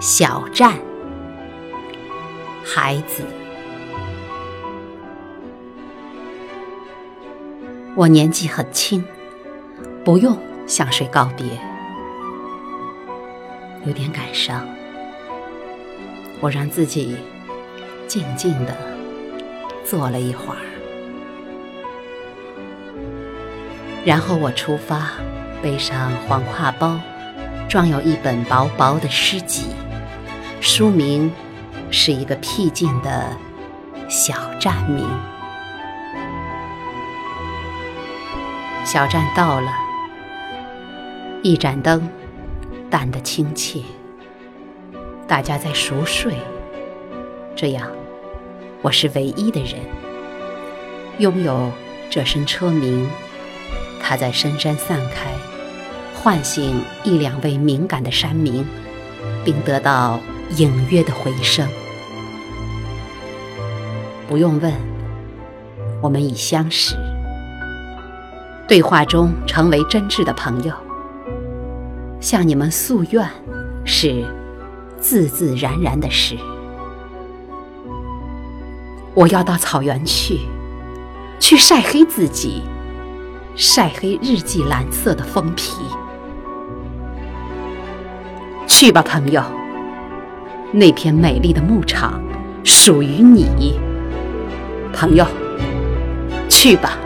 小站，孩子，我年纪很轻，不用向谁告别，有点感伤。我让自己静静的坐了一会儿，然后我出发，背上黄挎包，装有一本薄薄的诗集。书名是一个僻静的小站名。小站到了，一盏灯，淡得亲切。大家在熟睡，这样，我是唯一的人，拥有这声车鸣。它在深山散开，唤醒一两位敏感的山民，并得到。隐约的回声，不用问，我们已相识，对话中成为真挚的朋友。向你们诉愿，是自自然然的事。我要到草原去，去晒黑自己，晒黑日记蓝色的封皮。去吧，朋友。那片美丽的牧场属于你，朋友，去吧。